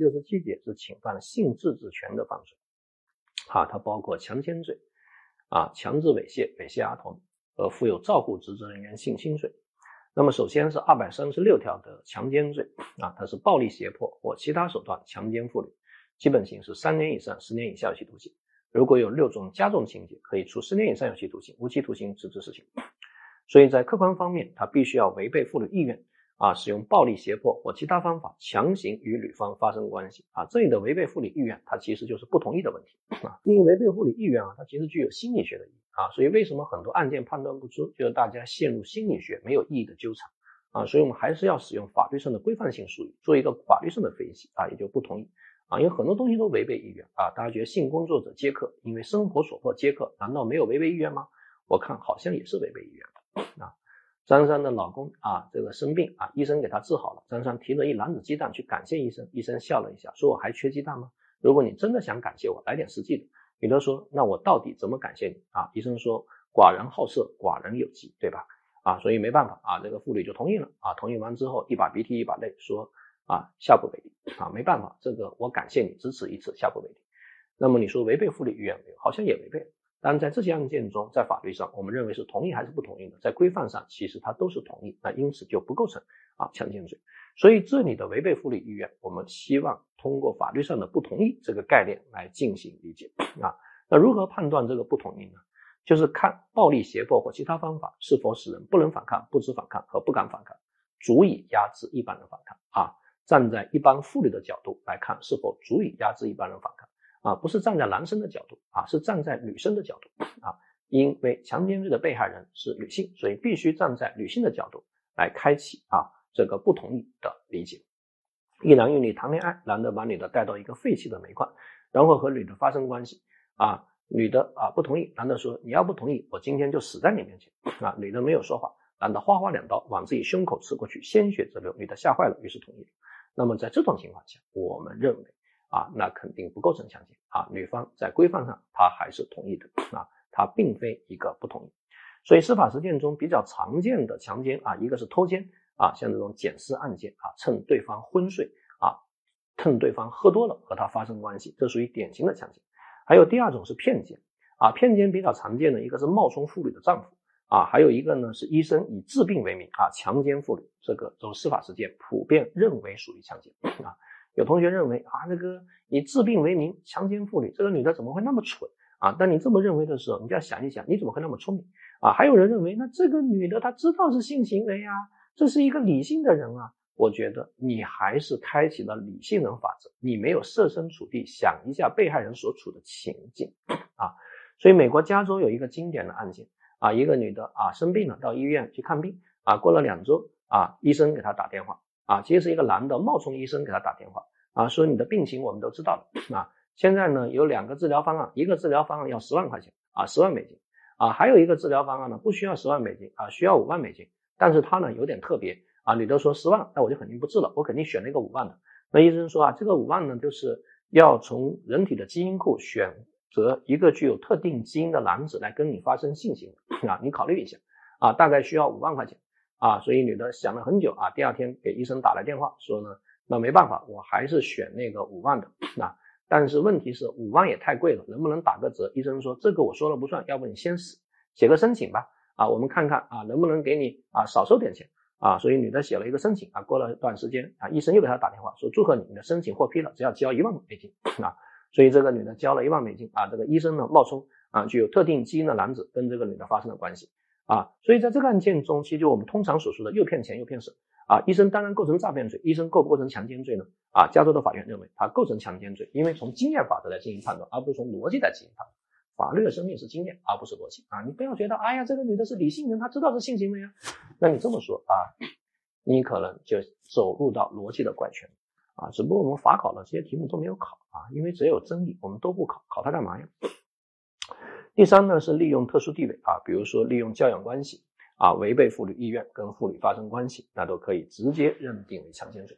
六十七节是侵犯性自治权的犯罪，啊，它包括强奸罪，啊，强制猥亵、猥亵儿童和负有照顾职责人员性侵罪。那么首先是二百三十六条的强奸罪，啊，它是暴力胁迫或其他手段强奸妇女，基本刑是三年以上十年以下有期徒刑。如果有六种加重情节，可以处十年以上有期徒刑、无期徒刑直至死刑。所以在客观方面，他必须要违背妇女意愿啊，使用暴力胁迫或其他方法强行与女方发生关系啊。这里的违背妇女意愿，它其实就是不同意的问题啊。因为违背妇女意愿啊，它其实具有心理学的意义啊。所以为什么很多案件判断不出，就是大家陷入心理学没有意义的纠缠啊。所以我们还是要使用法律上的规范性术语，做一个法律上的分析啊，也就不同意。啊，因为很多东西都违背意愿啊！大家觉得性工作者接客，因为生活所迫接客，难道没有违背意愿吗？我看好像也是违背意愿啊。张三的老公啊，这个生病啊，医生给他治好了。张三提了一篮子鸡蛋去感谢医生，医生笑了一下，说：“我还缺鸡蛋吗？如果你真的想感谢我，来点实际的。”女的说：“那我到底怎么感谢你啊？”医生说：“寡人好色，寡人有疾，对吧？”啊，所以没办法啊，这个妇女就同意了啊。同意完之后，一把鼻涕一把泪，说。啊，下不为例啊，没办法，这个我感谢你，只此一次，下不为例。那么你说违背妇女意愿没有？好像也违背了。但在这些案件中，在法律上，我们认为是同意还是不同意的？在规范上，其实它都是同意，那因此就不构成啊强奸罪。所以这里的违背妇女意愿，我们希望通过法律上的不同意这个概念来进行理解啊。那如何判断这个不同意呢？就是看暴力胁迫或其他方法是否使人不能反抗、不知反抗和不敢反抗，足以压制一般人反抗啊。站在一般妇女的角度来看，是否足以压制一般人反抗啊？不是站在男生的角度啊，是站在女生的角度啊。因为强奸罪的被害人是女性，所以必须站在女性的角度来开启啊这个不同意的理解。一男一女谈恋爱，男的把女的带到一个废弃的煤矿，然后和女的发生关系啊，女的啊不同意，男的说你要不同意，我今天就死在你面前啊。女的没有说话，男的哗哗两刀往自己胸口刺过去，鲜血直流，女的吓坏了，于是同意了。那么在这种情况下，我们认为啊，那肯定不构成强奸啊。女方在规范上她还是同意的啊，她并非一个不同意。所以司法实践中比较常见的强奸啊，一个是偷奸啊，像这种捡尸案件啊，趁对方昏睡啊，趁对方喝多了和他发生关系，这属于典型的强奸。还有第二种是骗奸啊，骗奸比较常见的一个是冒充妇女的丈夫。啊，还有一个呢，是医生以治病为名啊，强奸妇女，这个走司法实践普遍认为属于强奸啊。有同学认为啊，这个以治病为名强奸妇女，这个女的怎么会那么蠢啊？当你这么认为的时候，你就要想一想，你怎么会那么聪明啊？还有人认为，那这个女的她知道是性行为啊，这是一个理性的人啊。我觉得你还是开启了理性人法则，你没有设身处地想一下被害人所处的情境啊。所以，美国加州有一个经典的案件。啊，一个女的啊生病了，到医院去看病啊，过了两周啊，医生给她打电话啊，其实是一个男的冒充医生给他打电话啊，说你的病情我们都知道了 啊，现在呢有两个治疗方案，一个治疗方案要十万块钱啊，十万美金啊，还有一个治疗方案呢不需要十万美金啊，需要五万美金，但是他呢有点特别啊，女的说十万，那我就肯定不治了，我肯定选那个五万的，那医生说啊，这个五万呢就是要从人体的基因库选。择一个具有特定基因的男子来跟你发生性行为 啊，你考虑一下啊，大概需要五万块钱啊，所以女的想了很久啊，第二天给医生打来电话说呢，那没办法，我还是选那个五万的啊，但是问题是五万也太贵了，能不能打个折？医生说这个我说了不算，要不你先写写个申请吧啊，我们看看啊能不能给你啊少收点钱啊，所以女的写了一个申请啊，过了一段时间啊，医生又给她打电话说祝贺你，你的申请获批了，只要交一万美金啊。所以这个女的交了一万美金啊，这个医生呢冒充啊具有特定基因的男子跟这个女的发生了关系啊，所以在这个案件中，其实就我们通常所说的又骗钱又骗色啊，医生当然构成诈骗罪，医生构不构成强奸罪呢？啊，加州的法院认为他构成强奸罪，因为从经验法则来进行判断，而不是从逻辑来进行判断。法律的生命是经验，而不是逻辑啊，你不要觉得哎呀这个女的是理性人，她知道是性行为啊，那你这么说啊，你可能就走入到逻辑的怪圈。啊，只不过我们法考的这些题目都没有考啊，因为只有争议，我们都不考，考它干嘛呀？第三呢是利用特殊地位啊，比如说利用教养关系啊，违背妇女意愿跟妇女发生关系，那都可以直接认定为强奸罪。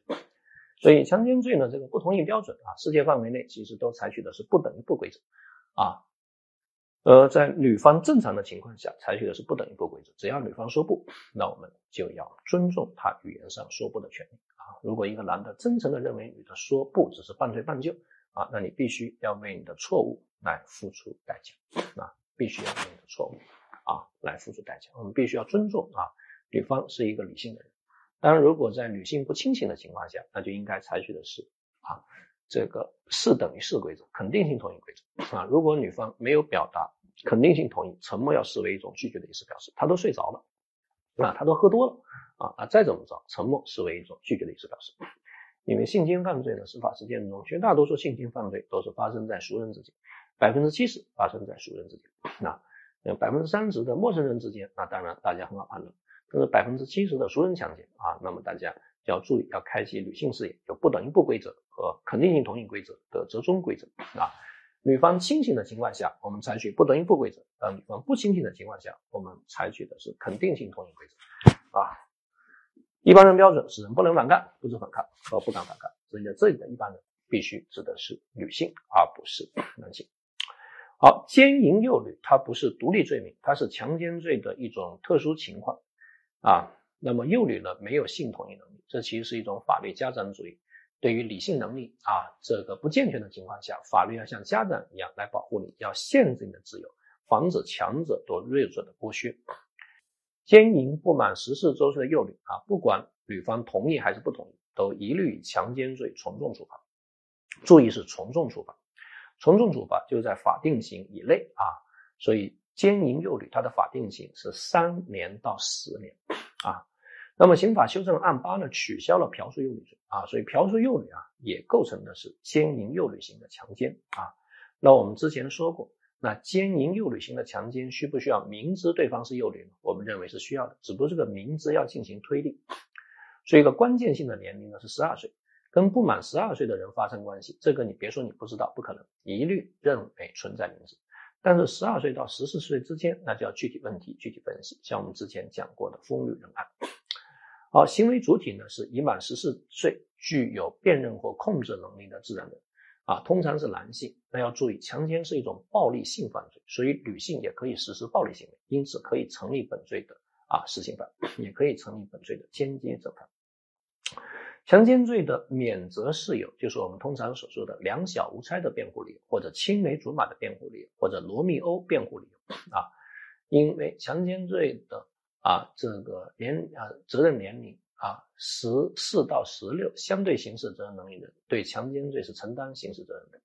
所以强奸罪呢，这个不同意标准啊，世界范围内其实都采取的是不等于不规则啊。呃，在女方正常的情况下，采取的是不等于不规则，只要女方说不，那我们就要尊重她语言上说不的权利。啊，如果一个男的真诚的认为女的说不只是半推半就啊，那你必须要为你的错误来付出代价啊，必须要为你的错误啊来付出代价。我们必须要尊重啊，女方是一个理性的人。当然，如果在女性不清醒的情况下，那就应该采取的是啊这个是等于是规则，肯定性同意规则啊。如果女方没有表达肯定性同意，沉默要视为一种拒绝的意思表示，她都睡着了啊，她都喝多了。啊，那再怎么着，沉默视为一种拒绝的意思表示。因为性侵犯罪的司法实践中，绝大多数性侵犯罪都是发生在熟人之间，百分之七十发生在熟人之间。那百分之三十的陌生人之间，那当然大家很好判断。但是百分之七十的熟人强奸啊，那么大家要注意，要开启女性视野，有不等于不规则和肯定性同意规则的折中规则啊。女方清醒的情况下，我们采取不等于不规则；当女方不清醒的情况下，我们采取的是肯定性同意规则啊。一般人标准是人不能反抗，不知反抗和不敢反抗。所以在这里的一般人必须指的是女性，而不是男性。好，奸淫幼女它不是独立罪名，它是强奸罪的一种特殊情况啊。那么幼女呢没有性同意能力，这其实是一种法律家长主义。对于理性能力啊这个不健全的情况下，法律要像家长一样来保护你，要限制你的自由，防止强者对弱者的剥削。奸淫不满十四周岁的幼女啊，不管女方同意还是不同意，都一律以强奸罪从重处罚。注意是从重处罚，从重处罚就是在法定刑以内啊。所以奸淫幼女它的法定刑是三年到十年啊。那么刑法修正案八呢，取消了嫖宿幼女罪啊，所以嫖宿幼女啊也构成的是奸淫幼女型的强奸啊。那我们之前说过。那奸淫幼女型的强奸需不需要明知对方是幼女呢？我们认为是需要的，只不过这个明知要进行推定。所以一个关键性的年龄呢是十二岁，跟不满十二岁的人发生关系，这个你别说你不知道，不可能，一律认为存在明知。但是十二岁到十四岁之间，那就要具体问题具体分析，像我们之前讲过的风女人案。好，行为主体呢是已满十四岁，具有辨认或控制能力的自然人。啊，通常是男性，那要注意，强奸是一种暴力性犯罪，所以女性也可以实施暴力行为，因此可以成立本罪的啊实行犯，也可以成立本罪的间接正犯。强奸罪的免责事由，就是我们通常所说的两小无猜的辩护理由，或者青梅竹马的辩护理由，或者罗密欧辩护理由啊，因为强奸罪的啊这个年啊责任年龄。啊，十四到十六相对刑事责任能力人对强奸罪是承担刑事责任的。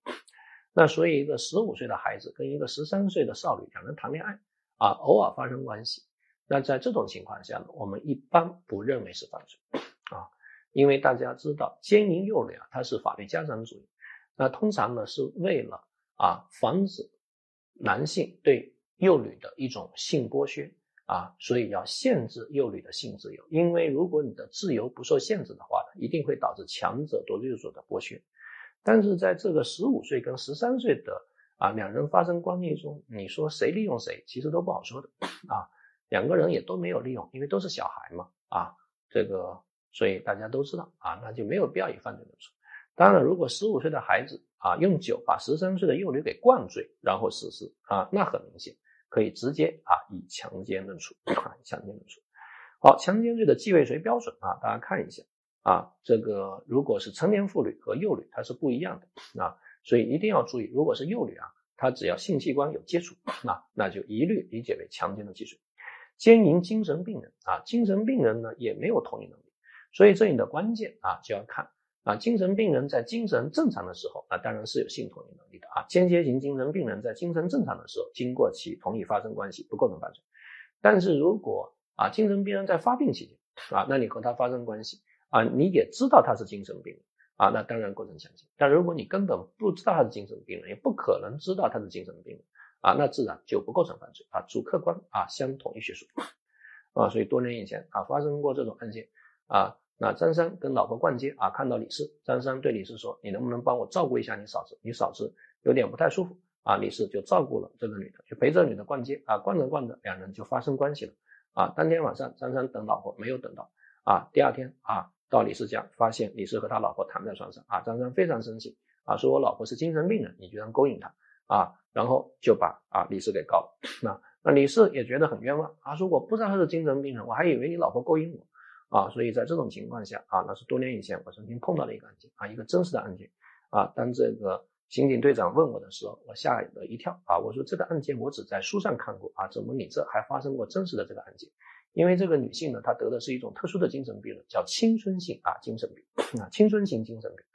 那所以一个十五岁的孩子跟一个十三岁的少女两人谈恋爱啊，偶尔发生关系，那在这种情况下呢，我们一般不认为是犯罪啊，因为大家知道奸淫幼女啊，它是法律家长主义，那通常呢是为了啊防止男性对幼女的一种性剥削。啊，所以要限制幼女的性自由，因为如果你的自由不受限制的话，一定会导致强者对弱者的剥削。但是在这个十五岁跟十三岁的啊两人发生关系中，你说谁利用谁，其实都不好说的啊。两个人也都没有利用，因为都是小孩嘛啊，这个所以大家都知道啊，那就没有必要以犯罪论处。当然，如果十五岁的孩子啊用酒把十三岁的幼女给灌醉，然后实施啊，那很明显。可以直接啊以强奸论处啊强奸论处。好，强奸罪的既未遂标准啊，大家看一下啊，这个如果是成年妇女和幼女，它是不一样的啊，所以一定要注意，如果是幼女啊，她只要性器官有接触啊，那就一律理解为强奸的既遂。奸淫精神病人啊，精神病人呢也没有同意能力，所以这里的关键啊就要看。啊，精神病人在精神正常的时候，啊当然是有性同意能力的啊。间接型精神病人在精神正常的时候，经过其同意发生关系，不构成犯罪。但是如果啊，精神病人在发病期间啊，那你和他发生关系啊，你也知道他是精神病人啊，那当然构成强奸。但如果你根本不知道他是精神病人，也不可能知道他是精神病人啊，那自然就不构成犯罪啊。主客观啊相统一学术 啊，所以多年以前啊发生过这种案件啊。那张三跟老婆逛街啊，看到李四，张三对李四说：“你能不能帮我照顾一下你嫂子？你嫂子有点不太舒服啊。”李四就照顾了这个女的，就陪着女的逛街啊，逛着逛着，两人就发生关系了啊。当天晚上，张三等老婆没有等到啊，第二天啊，到李四家发现李四和他老婆躺在床上啊，张三非常生气啊，说我老婆是精神病人，你居然勾引她啊，然后就把啊李四给告了。那那李四也觉得很冤枉啊，说我不知道他是精神病人，我还以为你老婆勾引我。啊，所以在这种情况下啊，那是多年以前我曾经碰到的一个案件啊，一个真实的案件啊。当这个刑警队长问我的时候，我吓了一跳啊，我说这个案件我只在书上看过啊，怎么你这还发生过真实的这个案件？因为这个女性呢，她得的是一种特殊的精神病，叫青春性啊精神病啊青春型精神病，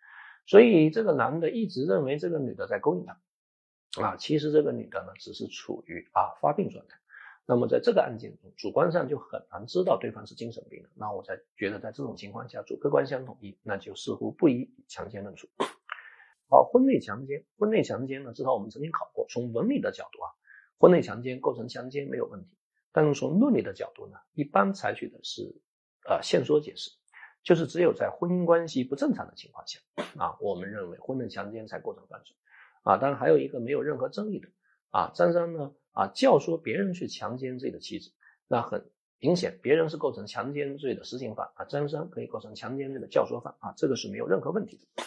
所以这个男的一直认为这个女的在勾引他啊，其实这个女的呢只是处于啊发病状态。那么在这个案件中，主观上就很难知道对方是精神病的。那我才觉得在这种情况下，主客观相统一，那就似乎不宜强奸论处。好，婚内强奸，婚内强奸呢，至少我们曾经考过，从文理的角度啊，婚内强奸构成强奸没有问题。但是从论理的角度呢，一般采取的是呃限缩解释，就是只有在婚姻关系不正常的情况下啊，我们认为婚内强奸才构成犯罪啊。当然还有一个没有任何争议的啊，张三呢。啊，教唆别人去强奸自己的妻子，那很明显，别人是构成强奸罪的实行犯啊，张三可以构成强奸罪的教唆犯啊，这个是没有任何问题的。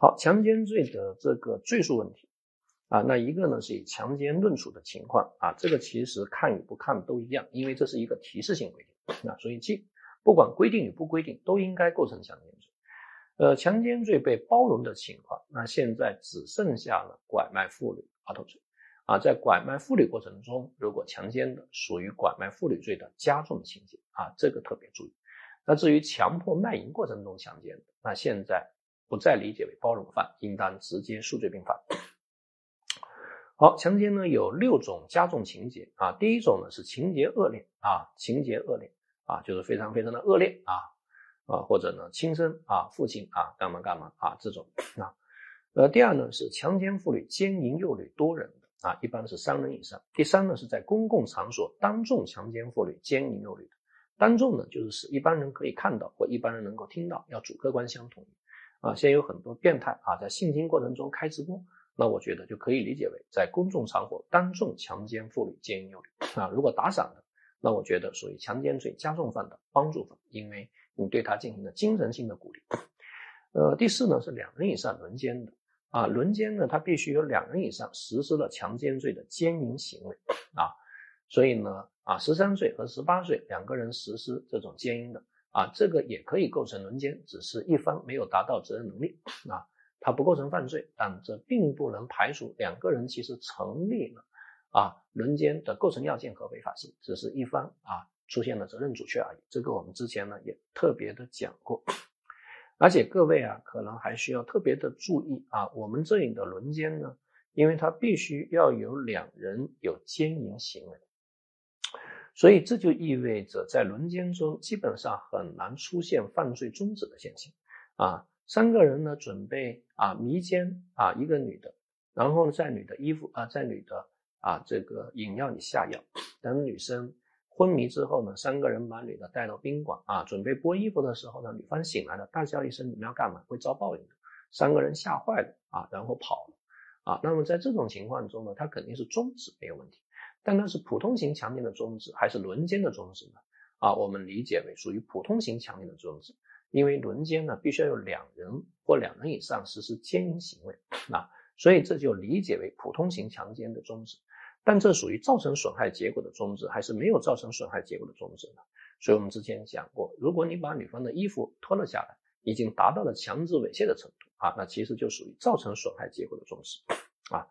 好，强奸罪的这个罪数问题啊，那一个呢是以强奸论处的情况啊，这个其实看与不看都一样，因为这是一个提示性规定啊，所以既不管规定与不规定，都应该构成强奸罪。呃，强奸罪被包容的情况，那现在只剩下了拐卖妇女儿童罪。啊，在拐卖妇女过程中，如果强奸的属于拐卖妇女罪的加重情节啊，这个特别注意。那至于强迫卖淫过程中强奸的，那现在不再理解为包容犯，应当直接数罪并罚。好，强奸呢有六种加重情节啊，第一种呢是情节恶劣啊，情节恶劣啊，就是非常非常的恶劣啊啊，或者呢亲生啊父亲啊干嘛干嘛啊这种啊，呃，第二呢是强奸妇女奸淫幼女多人。啊，一般是三人以上。第三呢，是在公共场所当众强奸妇女、奸淫幼女的。当众呢，就是使一般人可以看到或一般人能够听到，要主客观相统一。啊，现在有很多变态啊，在性侵过程中开直播，那我觉得就可以理解为在公众场合当众强奸妇女、奸淫幼女。啊，如果打赏的，那我觉得属于强奸罪加重犯的帮助犯，因为你对他进行了精神性的鼓励。呃，第四呢，是两人以上轮奸的。啊，轮奸呢，他必须有两人以上实施了强奸罪的奸淫行为啊，所以呢，啊，十三岁和十八岁两个人实施这种奸淫的啊，这个也可以构成轮奸，只是一方没有达到责任能力啊，他不构成犯罪，但这并不能排除两个人其实成立了啊轮奸的构成要件和违法性，只是一方啊出现了责任阻却而已。这个我们之前呢也特别的讲过。而且各位啊，可能还需要特别的注意啊，我们这里的轮奸呢，因为它必须要有两人有奸淫行为，所以这就意味着在轮奸中基本上很难出现犯罪终止的现象啊。三个人呢准备啊迷奸啊一个女的，然后在女的衣服啊在女的啊这个饮料里下药，等女生。昏迷之后呢，三个人把女的带到宾馆啊，准备剥衣服的时候呢，女方醒来了，大叫一声：“你们要干嘛？”会遭报应的。三个人吓坏了啊，然后跑了啊。那么在这种情况中呢，他肯定是终止没有问题，但那是普通型强奸的终止还是轮奸的终止呢？啊，我们理解为属于普通型强奸的终止，因为轮奸呢必须要有两人或两人以上实施奸淫行为 啊，所以这就理解为普通型强奸的终止。但这属于造成损害结果的终止，还是没有造成损害结果的终止呢？所以我们之前讲过，如果你把女方的衣服脱了下来，已经达到了强制猥亵的程度啊，那其实就属于造成损害结果的终止啊。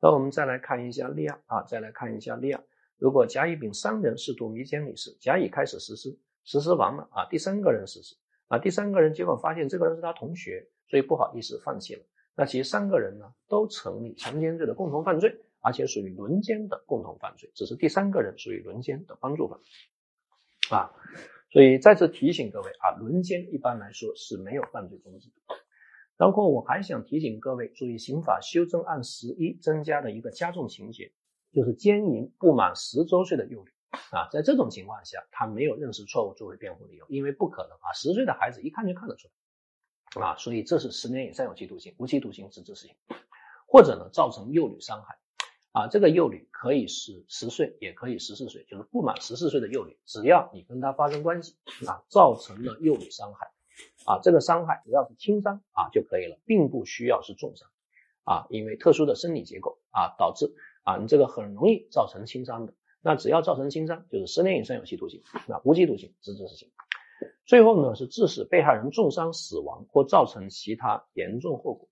那我们再来看一下例案啊，再来看一下例案。如果甲、乙、丙三人试图迷奸女士，甲、乙开始实施，实施完了啊，第三个人实施啊，第三个人结果发现这个人是他同学，所以不好意思放弃了。那其实三个人呢，都成立强奸罪的共同犯罪。而且属于轮奸的共同犯罪，只是第三个人属于轮奸的帮助犯啊。所以再次提醒各位啊，轮奸一般来说是没有犯罪终止的。然后我还想提醒各位注意，刑法修正案十一增加的一个加重情节，就是奸淫不满十周岁的幼女啊。在这种情况下，他没有认识错误作为辩护理由，因为不可能啊，十岁的孩子一看就看得出来啊。所以这是十年以上有期徒刑、无期徒刑直至死刑，或者呢造成幼女伤害。啊，这个幼女可以是十岁，也可以十四岁，就是不满十四岁的幼女，只要你跟她发生关系啊，造成了幼女伤害，啊，这个伤害只要是轻伤啊就可以了，并不需要是重伤，啊，因为特殊的生理结构啊导致啊你这个很容易造成轻伤的，那只要造成轻伤就是十年以上有期徒刑，那无期徒刑直至死刑。最后呢是致使被害人重伤死亡或造成其他严重后果。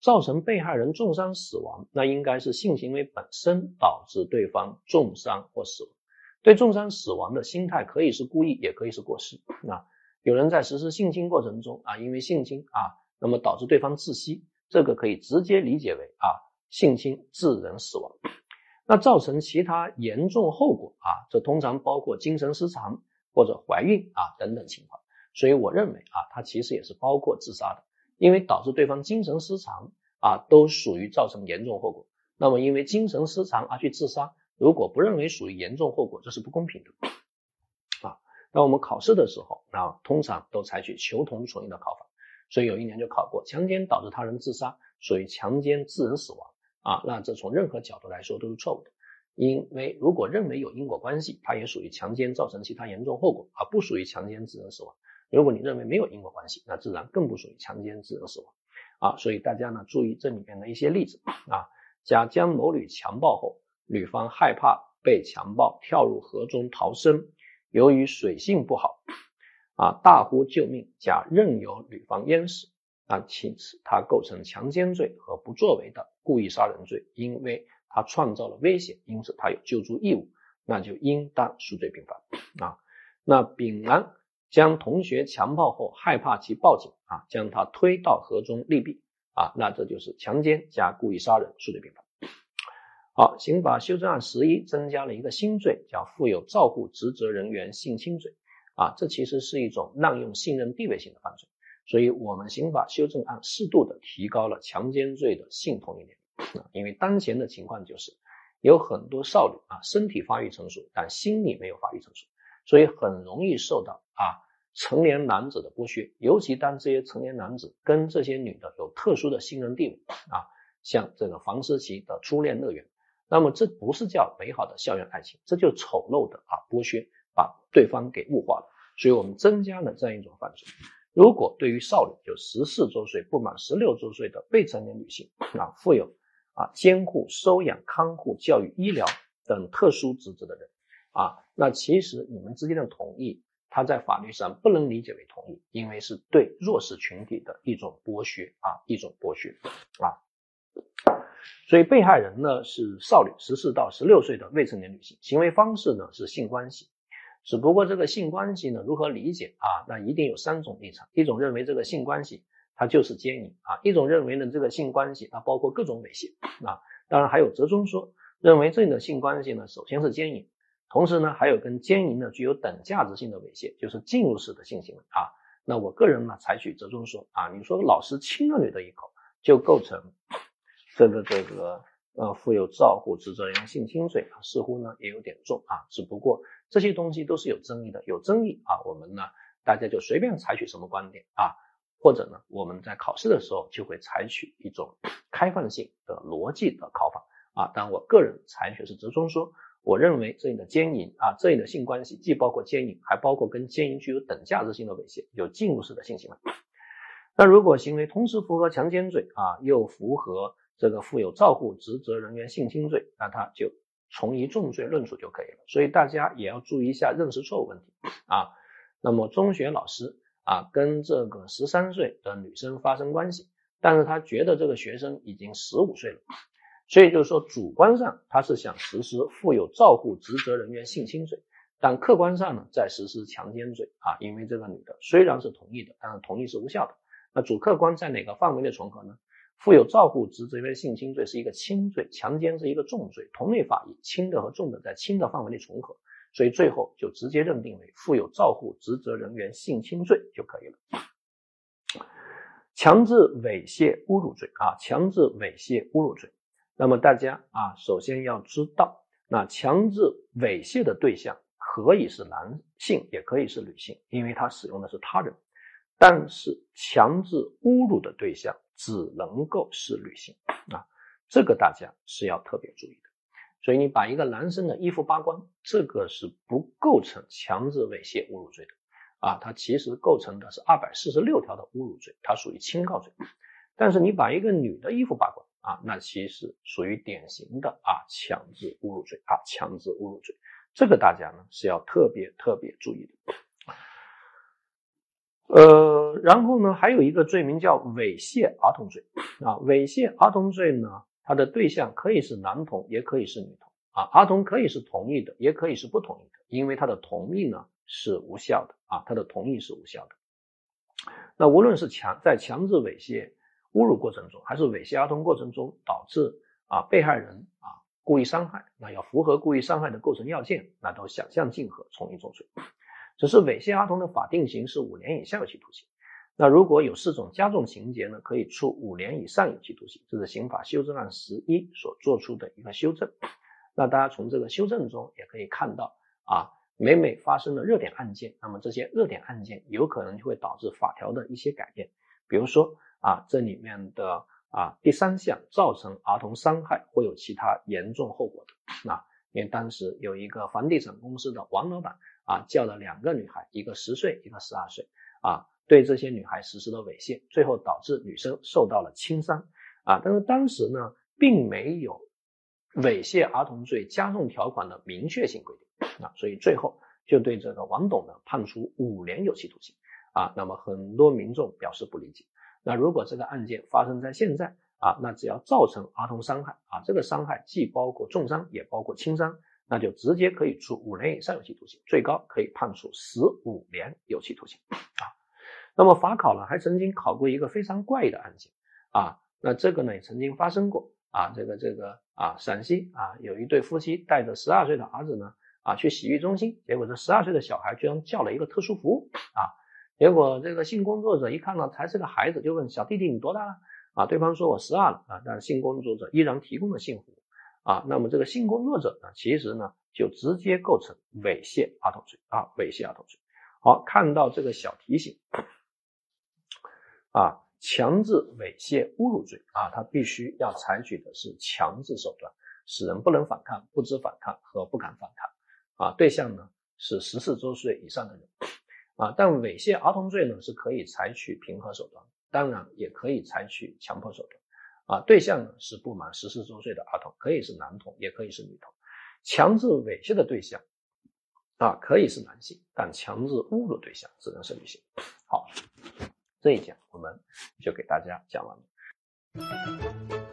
造成被害人重伤死亡，那应该是性行为本身导致对方重伤或死亡。对重伤死亡的心态可以是故意，也可以是过失。啊，有人在实施性侵过程中啊，因为性侵啊，那么导致对方窒息，这个可以直接理解为啊性侵致人死亡。那造成其他严重后果啊，这通常包括精神失常或者怀孕啊等等情况。所以我认为啊，它其实也是包括自杀的。因为导致对方精神失常啊，都属于造成严重后果。那么因为精神失常而去自杀，如果不认为属于严重后果，这是不公平的啊。那我们考试的时候啊，通常都采取求同存异的考法，所以有一年就考过，强奸导致他人自杀属于强奸致人死亡啊。那这从任何角度来说都是错误的，因为如果认为有因果关系，它也属于强奸造成其他严重后果，而不属于强奸致人死亡。如果你认为没有因果关系，那自然更不属于强奸致人死亡啊。所以大家呢注意这里面的一些例子啊，甲将某女强暴后，女方害怕被强暴，跳入河中逃生，由于水性不好啊，大呼救命，甲任由女方淹死啊，其此他构成强奸罪和不作为的故意杀人罪，因为他创造了危险，因此他有救助义务，那就应当数罪并罚啊。那丙呢？将同学强暴后，害怕其报警啊，将他推到河中溺毙啊，那这就是强奸加故意杀人，数罪并罚。好，刑法修正案十一增加了一个新罪，叫负有照顾职责人员性侵罪啊，这其实是一种滥用信任地位性的犯罪，所以我们刑法修正案适度的提高了强奸罪的性同意年啊，因为当前的情况就是有很多少女啊，身体发育成熟，但心理没有发育成熟。所以很容易受到啊成年男子的剥削，尤其当这些成年男子跟这些女的有特殊的信任地位啊，像这个房思琪的初恋乐园，那么这不是叫美好的校园爱情，这就丑陋的啊剥削，把对方给物化了。所以我们增加了这样一种犯罪。如果对于少女，就十四周岁不满十六周岁的未成年女性啊，负有啊监护、收养、看护、教育、医疗等特殊职责的人。啊，那其实你们之间的同意，它在法律上不能理解为同意，因为是对弱势群体的一种剥削啊，一种剥削啊。所以被害人呢是少女，十四到十六岁的未成年女性，行为方式呢是性关系，只不过这个性关系呢如何理解啊？那一定有三种立场，一种认为这个性关系它就是奸淫啊，一种认为呢这个性关系它包括各种猥亵啊，当然还有折中说，认为这样的性关系呢首先是奸淫。同时呢，还有跟奸淫呢具有等价值性的猥亵，就是进入式的性行为啊。那我个人呢采取折中说啊，你说老师亲了女的一口，就构成这个这个呃负有照护职责人员性侵罪啊，似乎呢也有点重啊。只不过这些东西都是有争议的，有争议啊，我们呢大家就随便采取什么观点啊，或者呢我们在考试的时候就会采取一种 开放性的逻辑的考法啊。但我个人采取是折中说。我认为这里的奸淫啊，这里的性关系既包括奸淫，还包括跟奸淫具有等价值性的猥亵，有进入式的性行为。那如果行为同时符合强奸罪啊，又符合这个负有照护职责人员性侵罪，那他就从一重罪论处就可以了。所以大家也要注意一下认识错误问题啊。那么中学老师啊，跟这个十三岁的女生发生关系，但是他觉得这个学生已经十五岁了。所以就是说，主观上他是想实施负有照护职责人员性侵罪，但客观上呢，在实施强奸罪啊。因为这个女的虽然是同意的，但是同意是无效的。那主客观在哪个范围内重合呢？负有照护职责人员性侵罪是一个轻罪，强奸是一个重罪，同类法益，轻的和重的在轻的范围内重合，所以最后就直接认定为负有照护职责人员性侵罪就可以了。强制猥亵侮辱罪啊，强制猥亵侮辱罪。那么大家啊，首先要知道，那强制猥亵的对象可以是男性，也可以是女性，因为他使用的是他人。但是强制侮辱的对象只能够是女性啊，这个大家是要特别注意的。所以你把一个男生的衣服扒光，这个是不构成强制猥亵侮辱罪的啊，它其实构成的是二百四十六条的侮辱罪，它属于轻告罪。但是你把一个女的衣服扒光，啊，那其实属于典型的啊强制侮辱罪啊，强制侮辱罪，这个大家呢是要特别特别注意的。呃，然后呢，还有一个罪名叫猥亵儿童罪啊。猥亵儿童罪呢，他的对象可以是男童，也可以是女童啊。儿童可以是同意的，也可以是不同意的，因为他的同意呢是无效的啊，他的同意是无效的。那无论是强在强制猥亵、侮辱过程中，还是猥亵儿童过程中导致啊被害人啊故意伤害，那要符合故意伤害的构成要件，那都想象竞合，从一重罪。只是猥亵儿童的法定刑是五年以下有期徒刑。那如果有四种加重情节呢，可以处五年以上有期徒刑。这是刑法修正案十一所做出的一个修正。那大家从这个修正中也可以看到啊，每每发生了热点案件，那么这些热点案件有可能就会导致法条的一些改变。比如说啊，这里面的啊第三项造成儿童伤害或有其他严重后果的啊，因为当时有一个房地产公司的王老板。啊，叫了两个女孩，一个十岁，一个十二岁，啊，对这些女孩实施了猥亵，最后导致女生受到了轻伤，啊，但是当时呢，并没有猥亵儿童罪加重条款的明确性规定，啊，所以最后就对这个王董呢判处五年有期徒刑，啊，那么很多民众表示不理解，那如果这个案件发生在现在，啊，那只要造成儿童伤害，啊，这个伤害既包括重伤，也包括轻伤。那就直接可以处五年以上有期徒刑，最高可以判处十五年有期徒刑啊。那么法考呢，还曾经考过一个非常怪异的案件啊。那这个呢也曾经发生过啊。这个这个啊，陕西啊有一对夫妻带着十二岁的儿子呢啊去洗浴中心，结果这十二岁的小孩居然叫了一个特殊服务啊。结果这个性工作者一看到才是个孩子，就问小弟弟你多大了啊？对方说我十二了啊，但性工作者依然提供了性服务。啊，那么这个性工作者呢，其实呢就直接构成猥亵儿童罪啊，猥亵儿童罪。好，看到这个小提醒啊，强制猥亵侮辱罪啊，它必须要采取的是强制手段，使人不能反抗、不知反抗和不敢反抗啊。对象呢是十四周岁以上的人啊，但猥亵儿童罪呢是可以采取平和手段，当然也可以采取强迫手段。啊，对象呢是不满十四周岁的儿童，可以是男童，也可以是女童。强制猥亵的对象啊，可以是男性，但强制侮辱对象只能是女性。好，这一讲我们就给大家讲完了。